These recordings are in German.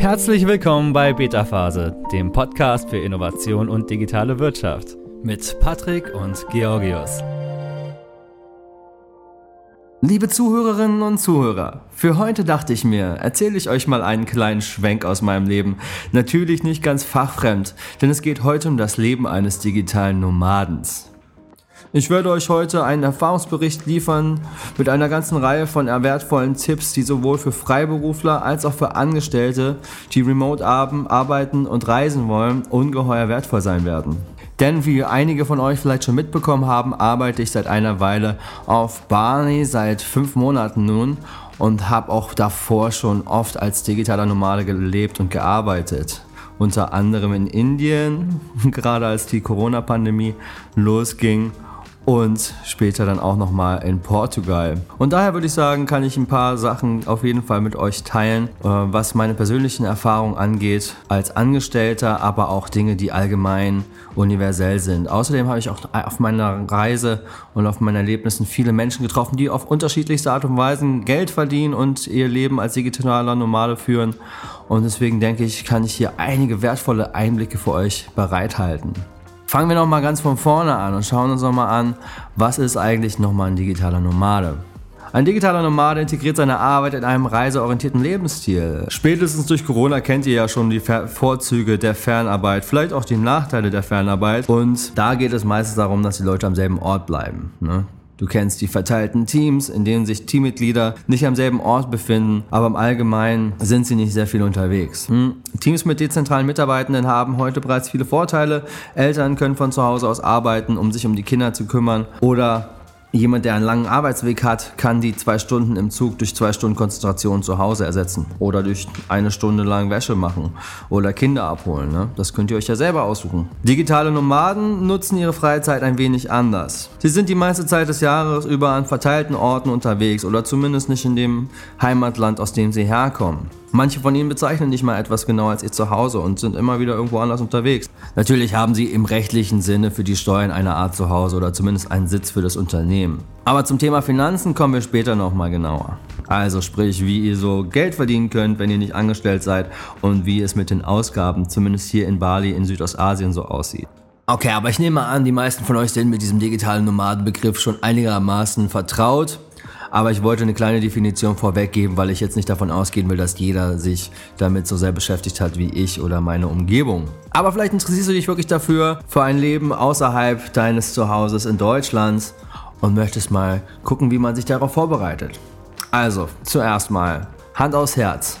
Herzlich willkommen bei Beta Phase, dem Podcast für Innovation und digitale Wirtschaft mit Patrick und Georgios. Liebe Zuhörerinnen und Zuhörer, für heute dachte ich mir, erzähle ich euch mal einen kleinen Schwenk aus meinem Leben. Natürlich nicht ganz fachfremd, denn es geht heute um das Leben eines digitalen Nomadens. Ich werde euch heute einen Erfahrungsbericht liefern mit einer ganzen Reihe von wertvollen Tipps, die sowohl für Freiberufler als auch für Angestellte, die remote arbeiten und reisen wollen, ungeheuer wertvoll sein werden. Denn wie einige von euch vielleicht schon mitbekommen haben, arbeite ich seit einer Weile auf Barney, seit fünf Monaten nun und habe auch davor schon oft als digitaler Nomade gelebt und gearbeitet unter anderem in Indien, gerade als die Corona-Pandemie losging und später dann auch nochmal in Portugal. Und daher würde ich sagen, kann ich ein paar Sachen auf jeden Fall mit euch teilen, äh, was meine persönlichen Erfahrungen angeht als Angestellter, aber auch Dinge, die allgemein universell sind. Außerdem habe ich auch auf meiner Reise und auf meinen Erlebnissen viele Menschen getroffen, die auf unterschiedlichste Art und Weise Geld verdienen und ihr Leben als digitaler Nomade führen. Und deswegen denke ich, kann ich hier einige wertvolle Einblicke für euch bereithalten. Fangen wir noch mal ganz von vorne an und schauen uns noch mal an, was ist eigentlich noch mal ein digitaler Nomade? Ein digitaler Nomade integriert seine Arbeit in einem reiseorientierten Lebensstil. Spätestens durch Corona kennt ihr ja schon die Vorzüge der Fernarbeit, vielleicht auch die Nachteile der Fernarbeit. Und da geht es meistens darum, dass die Leute am selben Ort bleiben. Ne? Du kennst die verteilten Teams, in denen sich Teammitglieder nicht am selben Ort befinden, aber im Allgemeinen sind sie nicht sehr viel unterwegs. Hm? Teams mit dezentralen Mitarbeitenden haben heute bereits viele Vorteile. Eltern können von zu Hause aus arbeiten, um sich um die Kinder zu kümmern oder Jemand, der einen langen Arbeitsweg hat, kann die zwei Stunden im Zug durch zwei Stunden Konzentration zu Hause ersetzen. Oder durch eine Stunde lang Wäsche machen. Oder Kinder abholen. Ne? Das könnt ihr euch ja selber aussuchen. Digitale Nomaden nutzen ihre Freizeit ein wenig anders. Sie sind die meiste Zeit des Jahres über an verteilten Orten unterwegs oder zumindest nicht in dem Heimatland, aus dem sie herkommen. Manche von ihnen bezeichnen nicht mal etwas genauer als ihr Zuhause und sind immer wieder irgendwo anders unterwegs. Natürlich haben sie im rechtlichen Sinne für die Steuern eine Art Zuhause oder zumindest einen Sitz für das Unternehmen. Aber zum Thema Finanzen kommen wir später nochmal genauer. Also sprich, wie ihr so Geld verdienen könnt, wenn ihr nicht angestellt seid und wie es mit den Ausgaben, zumindest hier in Bali in Südostasien so aussieht. Okay, aber ich nehme an, die meisten von euch sind mit diesem digitalen Nomadenbegriff schon einigermaßen vertraut. Aber ich wollte eine kleine Definition vorweggeben, weil ich jetzt nicht davon ausgehen will, dass jeder sich damit so sehr beschäftigt hat wie ich oder meine Umgebung. Aber vielleicht interessierst du dich wirklich dafür, für ein Leben außerhalb deines Zuhauses in Deutschland und möchtest mal gucken, wie man sich darauf vorbereitet. Also, zuerst mal, Hand aufs Herz.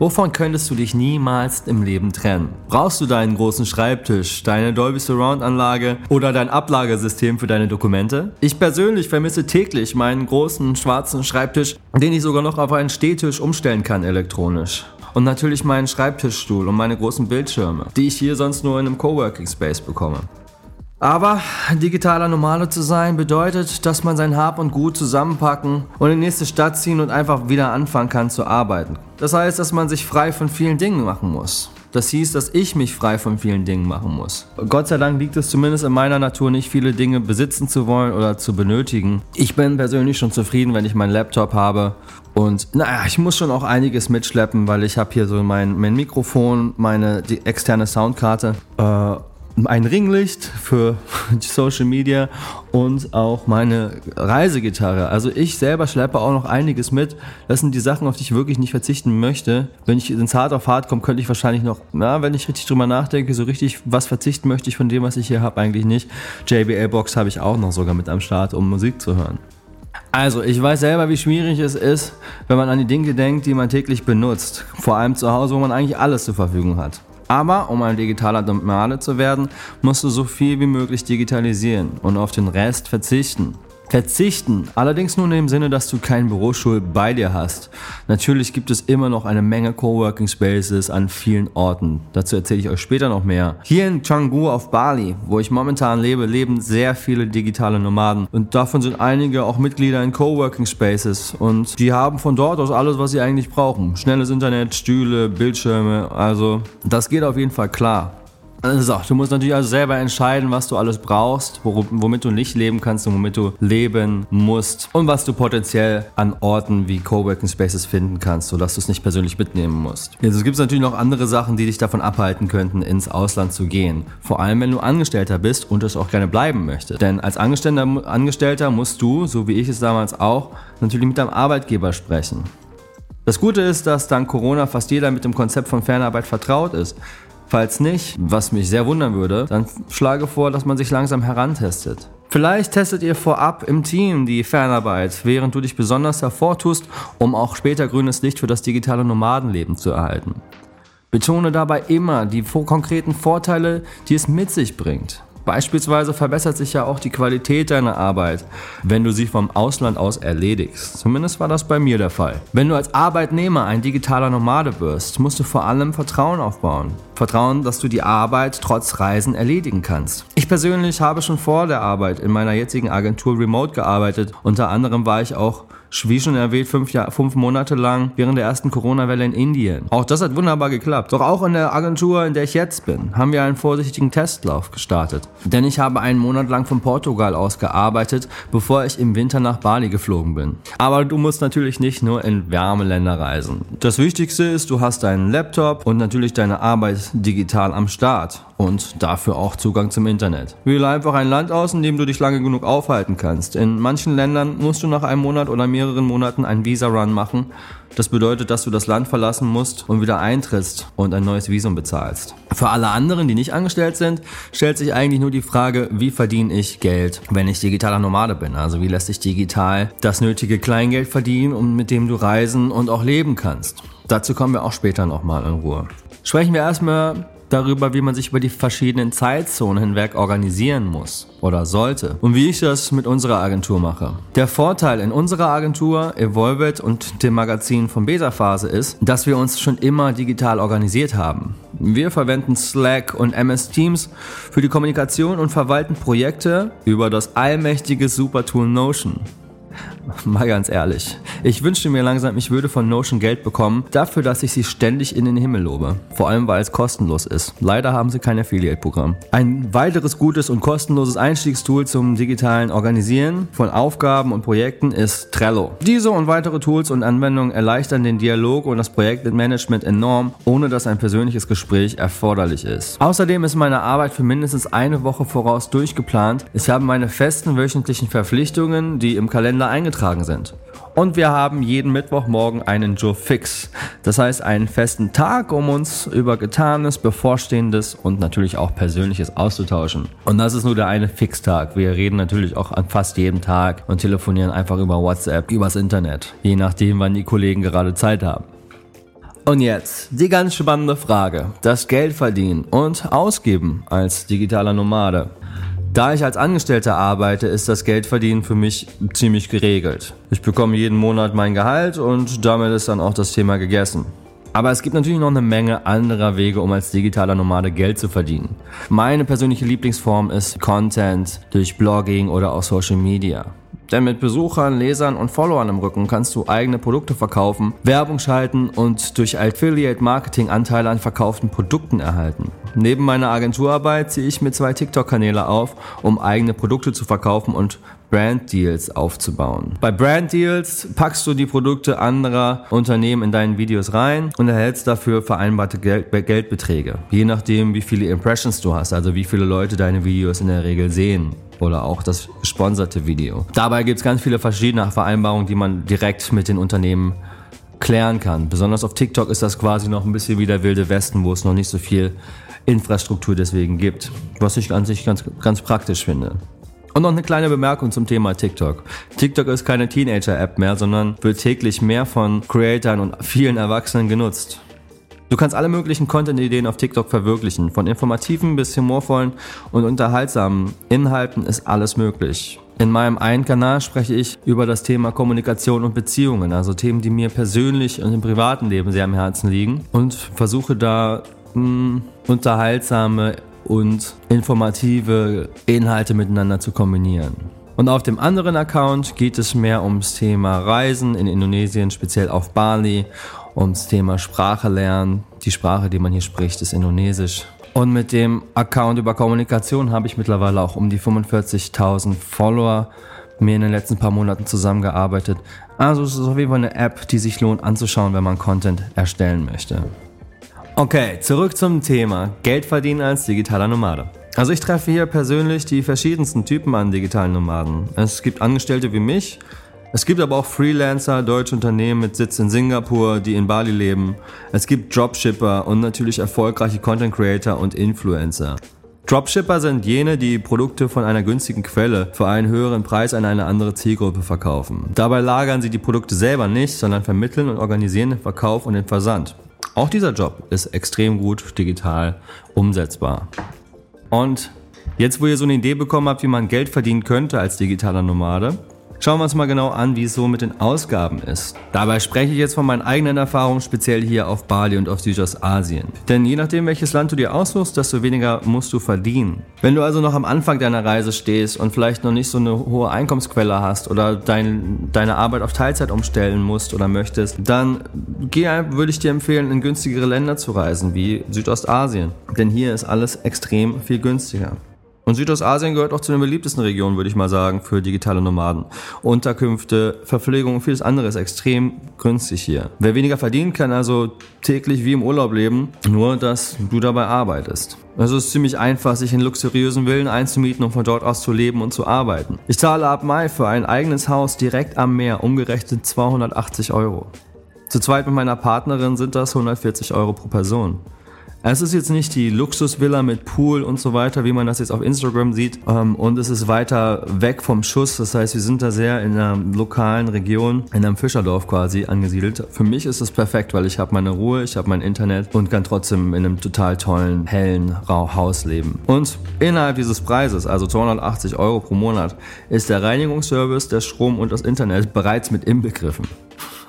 Wovon könntest du dich niemals im Leben trennen? Brauchst du deinen großen Schreibtisch, deine Dolby Surround Anlage oder dein Ablagesystem für deine Dokumente? Ich persönlich vermisse täglich meinen großen schwarzen Schreibtisch, den ich sogar noch auf einen Stehtisch umstellen kann elektronisch. Und natürlich meinen Schreibtischstuhl und meine großen Bildschirme, die ich hier sonst nur in einem Coworking Space bekomme. Aber digitaler Normale zu sein bedeutet, dass man sein Hab und Gut zusammenpacken und in die nächste Stadt ziehen und einfach wieder anfangen kann zu arbeiten. Das heißt, dass man sich frei von vielen Dingen machen muss. Das hieß, dass ich mich frei von vielen Dingen machen muss. Gott sei Dank liegt es zumindest in meiner Natur nicht, viele Dinge besitzen zu wollen oder zu benötigen. Ich bin persönlich schon zufrieden, wenn ich meinen Laptop habe. Und naja, ich muss schon auch einiges mitschleppen, weil ich habe hier so mein, mein Mikrofon, meine externe Soundkarte äh, ein Ringlicht für Social Media und auch meine Reisegitarre. Also ich selber schleppe auch noch einiges mit. Das sind die Sachen, auf die ich wirklich nicht verzichten möchte. Wenn ich ins Hard auf Hard komme, könnte ich wahrscheinlich noch, na, wenn ich richtig drüber nachdenke, so richtig was verzichten möchte ich von dem, was ich hier habe, eigentlich nicht. JBL-Box habe ich auch noch sogar mit am Start, um Musik zu hören. Also, ich weiß selber, wie schwierig es ist, wenn man an die Dinge denkt, die man täglich benutzt. Vor allem zu Hause, wo man eigentlich alles zur Verfügung hat. Aber um ein digitaler Nomade zu werden, musst du so viel wie möglich digitalisieren und auf den Rest verzichten. Verzichten, allerdings nur in dem Sinne, dass du keinen Bürostuhl bei dir hast. Natürlich gibt es immer noch eine Menge Coworking Spaces an vielen Orten. Dazu erzähle ich euch später noch mehr. Hier in Canggu auf Bali, wo ich momentan lebe, leben sehr viele digitale Nomaden und davon sind einige auch Mitglieder in Coworking Spaces und die haben von dort aus alles, was sie eigentlich brauchen. Schnelles Internet, Stühle, Bildschirme, also das geht auf jeden Fall klar. Also, du musst natürlich also selber entscheiden, was du alles brauchst, womit du nicht leben kannst und womit du leben musst und was du potenziell an Orten wie Coworking Spaces finden kannst, sodass du es nicht persönlich mitnehmen musst. Jetzt also, gibt es natürlich noch andere Sachen, die dich davon abhalten könnten, ins Ausland zu gehen. Vor allem, wenn du Angestellter bist und es auch gerne bleiben möchtest. Denn als Angestellter, Angestellter musst du, so wie ich es damals auch, natürlich mit deinem Arbeitgeber sprechen. Das Gute ist, dass dank Corona fast jeder mit dem Konzept von Fernarbeit vertraut ist. Falls nicht, was mich sehr wundern würde, dann schlage vor, dass man sich langsam herantestet. Vielleicht testet ihr vorab im Team die Fernarbeit, während du dich besonders hervortust, um auch später grünes Licht für das digitale Nomadenleben zu erhalten. Betone dabei immer die konkreten Vorteile, die es mit sich bringt. Beispielsweise verbessert sich ja auch die Qualität deiner Arbeit, wenn du sie vom Ausland aus erledigst. Zumindest war das bei mir der Fall. Wenn du als Arbeitnehmer ein digitaler Nomade wirst, musst du vor allem Vertrauen aufbauen. Vertrauen, dass du die Arbeit trotz Reisen erledigen kannst. Ich persönlich habe schon vor der Arbeit in meiner jetzigen Agentur remote gearbeitet. Unter anderem war ich auch wie schon erwähnt, fünf, Jahr, fünf Monate lang während der ersten Corona-Welle in Indien. Auch das hat wunderbar geklappt. Doch auch in der Agentur, in der ich jetzt bin, haben wir einen vorsichtigen Testlauf gestartet. Denn ich habe einen Monat lang von Portugal aus gearbeitet, bevor ich im Winter nach Bali geflogen bin. Aber du musst natürlich nicht nur in Wärmeländer reisen. Das Wichtigste ist, du hast deinen Laptop und natürlich deine Arbeit digital am Start und dafür auch Zugang zum Internet. Wähle einfach ein Land aus, in dem du dich lange genug aufhalten kannst. In manchen Ländern musst du nach einem Monat oder mehreren Monaten einen Visa-Run machen. Das bedeutet, dass du das Land verlassen musst und wieder eintrittst und ein neues Visum bezahlst. Für alle anderen, die nicht angestellt sind, stellt sich eigentlich nur die Frage, wie verdiene ich Geld, wenn ich digitaler Nomade bin? Also wie lässt sich digital das nötige Kleingeld verdienen, um mit dem du reisen und auch leben kannst? Dazu kommen wir auch später nochmal in Ruhe. Sprechen wir erstmal darüber, wie man sich über die verschiedenen Zeitzonen hinweg organisieren muss oder sollte und wie ich das mit unserer Agentur mache. Der Vorteil in unserer Agentur Evolved und dem Magazin von Beta Phase ist, dass wir uns schon immer digital organisiert haben. Wir verwenden Slack und MS Teams für die Kommunikation und verwalten Projekte über das allmächtige Supertool Notion. Mal ganz ehrlich. Ich wünschte mir langsam, ich würde von Notion Geld bekommen, dafür, dass ich sie ständig in den Himmel lobe. Vor allem, weil es kostenlos ist. Leider haben sie kein Affiliate-Programm. Ein weiteres gutes und kostenloses Einstiegstool zum digitalen Organisieren von Aufgaben und Projekten ist Trello. Diese und weitere Tools und Anwendungen erleichtern den Dialog und das Projektmanagement enorm, ohne dass ein persönliches Gespräch erforderlich ist. Außerdem ist meine Arbeit für mindestens eine Woche voraus durchgeplant. Ich habe meine festen wöchentlichen Verpflichtungen, die im Kalender eingetragen sind. Und wir haben jeden Mittwochmorgen einen Joe Fix. Das heißt einen festen Tag, um uns über Getanes, Bevorstehendes und natürlich auch Persönliches auszutauschen. Und das ist nur der eine Fixtag. Wir reden natürlich auch an fast jedem Tag und telefonieren einfach über WhatsApp, übers Internet. Je nachdem, wann die Kollegen gerade Zeit haben. Und jetzt die ganz spannende Frage. Das Geld verdienen und ausgeben als digitaler Nomade. Da ich als Angestellter arbeite, ist das Geldverdienen für mich ziemlich geregelt. Ich bekomme jeden Monat mein Gehalt und damit ist dann auch das Thema gegessen. Aber es gibt natürlich noch eine Menge anderer Wege, um als digitaler Nomade Geld zu verdienen. Meine persönliche Lieblingsform ist Content durch Blogging oder auch Social Media. Denn mit Besuchern, Lesern und Followern im Rücken kannst du eigene Produkte verkaufen, Werbung schalten und durch Affiliate Marketing Anteile an verkauften Produkten erhalten. Neben meiner Agenturarbeit ziehe ich mir zwei TikTok-Kanäle auf, um eigene Produkte zu verkaufen und Brand Deals aufzubauen. Bei Brand Deals packst du die Produkte anderer Unternehmen in deinen Videos rein und erhältst dafür vereinbarte Geld Geldbeträge. Je nachdem, wie viele Impressions du hast, also wie viele Leute deine Videos in der Regel sehen oder auch das gesponserte Video. Dabei gibt es ganz viele verschiedene Vereinbarungen, die man direkt mit den Unternehmen klären kann. Besonders auf TikTok ist das quasi noch ein bisschen wie der wilde Westen, wo es noch nicht so viel Infrastruktur deswegen gibt, was ich an sich ganz, ganz praktisch finde. Und noch eine kleine Bemerkung zum Thema TikTok. TikTok ist keine Teenager-App mehr, sondern wird täglich mehr von Creatern und vielen Erwachsenen genutzt. Du kannst alle möglichen Content-Ideen auf TikTok verwirklichen. Von informativen bis humorvollen und unterhaltsamen Inhalten ist alles möglich. In meinem einen Kanal spreche ich über das Thema Kommunikation und Beziehungen, also Themen, die mir persönlich und im privaten Leben sehr am Herzen liegen und versuche da mh, hm, unterhaltsame und informative Inhalte miteinander zu kombinieren. Und auf dem anderen Account geht es mehr ums Thema Reisen in Indonesien, speziell auf Bali ums Thema Sprache lernen. Die Sprache, die man hier spricht, ist Indonesisch. Und mit dem Account über Kommunikation habe ich mittlerweile auch um die 45.000 Follower mir in den letzten paar Monaten zusammengearbeitet. Also es ist auf jeden Fall eine App, die sich lohnt anzuschauen, wenn man Content erstellen möchte. Okay, zurück zum Thema Geld verdienen als digitaler Nomade. Also ich treffe hier persönlich die verschiedensten Typen an digitalen Nomaden. Es gibt Angestellte wie mich, es gibt aber auch Freelancer, deutsche Unternehmen mit Sitz in Singapur, die in Bali leben. Es gibt Dropshipper und natürlich erfolgreiche Content Creator und Influencer. Dropshipper sind jene, die Produkte von einer günstigen Quelle für einen höheren Preis an eine andere Zielgruppe verkaufen. Dabei lagern sie die Produkte selber nicht, sondern vermitteln und organisieren den Verkauf und den Versand. Auch dieser Job ist extrem gut digital umsetzbar. Und jetzt, wo ihr so eine Idee bekommen habt, wie man Geld verdienen könnte als digitaler Nomade, Schauen wir uns mal genau an, wie es so mit den Ausgaben ist. Dabei spreche ich jetzt von meinen eigenen Erfahrungen, speziell hier auf Bali und auf Südostasien. Denn je nachdem, welches Land du dir aussuchst, desto weniger musst du verdienen. Wenn du also noch am Anfang deiner Reise stehst und vielleicht noch nicht so eine hohe Einkommensquelle hast oder dein, deine Arbeit auf Teilzeit umstellen musst oder möchtest, dann geh, würde ich dir empfehlen, in günstigere Länder zu reisen, wie Südostasien. Denn hier ist alles extrem viel günstiger. Und Südostasien gehört auch zu den beliebtesten Regionen, würde ich mal sagen, für digitale Nomaden. Unterkünfte, Verpflegung und vieles andere ist extrem günstig hier. Wer weniger verdienen kann, also täglich wie im Urlaub leben, nur dass du dabei arbeitest. Also es ist ziemlich einfach, sich in luxuriösen Villen einzumieten und von dort aus zu leben und zu arbeiten. Ich zahle ab Mai für ein eigenes Haus direkt am Meer umgerechnet 280 Euro. Zu zweit mit meiner Partnerin sind das 140 Euro pro Person. Es ist jetzt nicht die Luxusvilla mit Pool und so weiter, wie man das jetzt auf Instagram sieht. Ähm, und es ist weiter weg vom Schuss. Das heißt, wir sind da sehr in einer lokalen Region, in einem Fischerdorf quasi angesiedelt. Für mich ist es perfekt, weil ich habe meine Ruhe, ich habe mein Internet und kann trotzdem in einem total tollen, hellen Haus leben. Und innerhalb dieses Preises, also 280 Euro pro Monat, ist der Reinigungsservice, der Strom und das Internet bereits mit inbegriffen.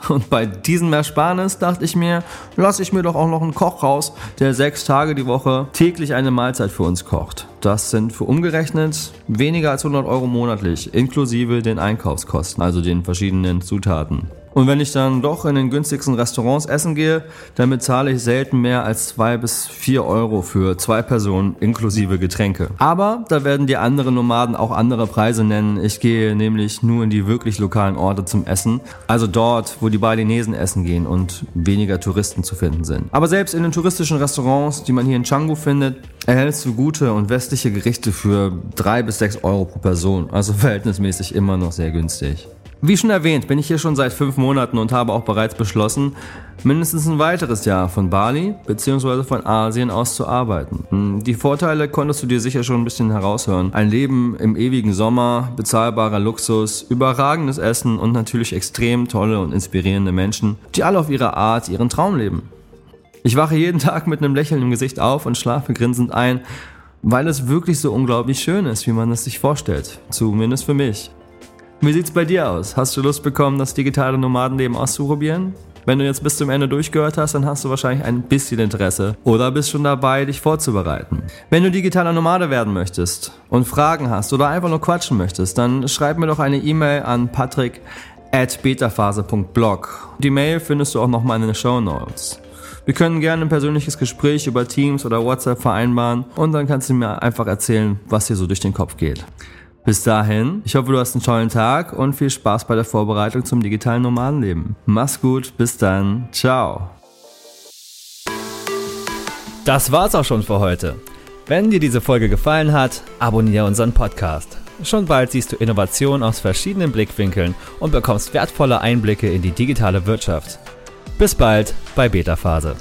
Und bei diesem Ersparnis dachte ich mir, lasse ich mir doch auch noch einen Koch raus, der sechs Tage die Woche täglich eine Mahlzeit für uns kocht. Das sind für umgerechnet weniger als 100 Euro monatlich, inklusive den Einkaufskosten, also den verschiedenen Zutaten. Und wenn ich dann doch in den günstigsten Restaurants essen gehe, dann bezahle ich selten mehr als zwei bis vier Euro für zwei Personen inklusive Getränke. Aber da werden die anderen Nomaden auch andere Preise nennen. Ich gehe nämlich nur in die wirklich lokalen Orte zum Essen. Also dort, wo die Balinesen essen gehen und weniger Touristen zu finden sind. Aber selbst in den touristischen Restaurants, die man hier in Canggu findet, erhältst du gute und westliche Gerichte für drei bis sechs Euro pro Person. Also verhältnismäßig immer noch sehr günstig. Wie schon erwähnt, bin ich hier schon seit fünf Monaten und habe auch bereits beschlossen, mindestens ein weiteres Jahr von Bali bzw. von Asien aus zu arbeiten. Hm, die Vorteile konntest du dir sicher schon ein bisschen heraushören. Ein Leben im ewigen Sommer, bezahlbarer Luxus, überragendes Essen und natürlich extrem tolle und inspirierende Menschen, die alle auf ihre Art ihren Traum leben. Ich wache jeden Tag mit einem Lächeln im Gesicht auf und schlafe grinsend ein, weil es wirklich so unglaublich schön ist, wie man es sich vorstellt. Zumindest für mich. Wie sieht's bei dir aus? Hast du Lust bekommen, das digitale Nomadenleben auszuprobieren? Wenn du jetzt bis zum Ende durchgehört hast, dann hast du wahrscheinlich ein bisschen Interesse oder bist schon dabei, dich vorzubereiten. Wenn du digitaler Nomade werden möchtest und Fragen hast oder einfach nur quatschen möchtest, dann schreib mir doch eine E-Mail an patrick at betaphase.blog. Die Mail findest du auch nochmal in den Show Notes. Wir können gerne ein persönliches Gespräch über Teams oder WhatsApp vereinbaren und dann kannst du mir einfach erzählen, was dir so durch den Kopf geht. Bis dahin, ich hoffe, du hast einen tollen Tag und viel Spaß bei der Vorbereitung zum digitalen Nomadenleben. Mach's gut, bis dann, ciao. Das war's auch schon für heute. Wenn dir diese Folge gefallen hat, abonniere unseren Podcast. Schon bald siehst du Innovationen aus verschiedenen Blickwinkeln und bekommst wertvolle Einblicke in die digitale Wirtschaft. Bis bald bei Beta Phase.